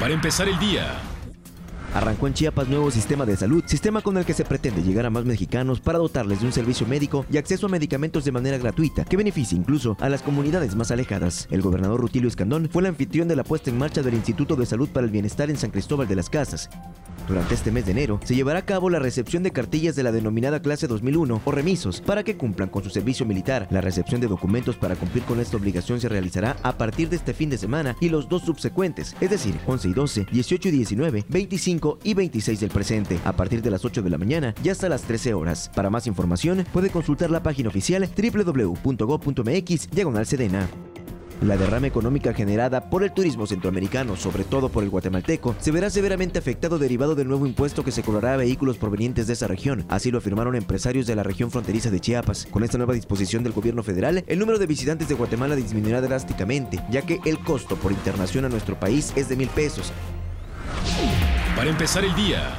para empezar el día. Arrancó en Chiapas nuevo sistema de salud, sistema con el que se pretende llegar a más mexicanos para dotarles de un servicio médico y acceso a medicamentos de manera gratuita, que beneficie incluso a las comunidades más alejadas. El gobernador Rutilio Escandón fue el anfitrión de la puesta en marcha del Instituto de Salud para el Bienestar en San Cristóbal de las Casas. Durante este mes de enero se llevará a cabo la recepción de cartillas de la denominada clase 2001 o remisos para que cumplan con su servicio militar. La recepción de documentos para cumplir con esta obligación se realizará a partir de este fin de semana y los dos subsecuentes, es decir, 11 y 12, 18 y 19, 25 y 26 del presente, a partir de las 8 de la mañana y hasta las 13 horas. Para más información puede consultar la página oficial www.go.mx diagonal sedena. La derrama económica generada por el turismo centroamericano, sobre todo por el guatemalteco, se verá severamente afectado derivado del nuevo impuesto que se cobrará a vehículos provenientes de esa región. Así lo afirmaron empresarios de la región fronteriza de Chiapas. Con esta nueva disposición del gobierno federal, el número de visitantes de Guatemala disminuirá drásticamente, ya que el costo por internación a nuestro país es de mil pesos. Para empezar el día,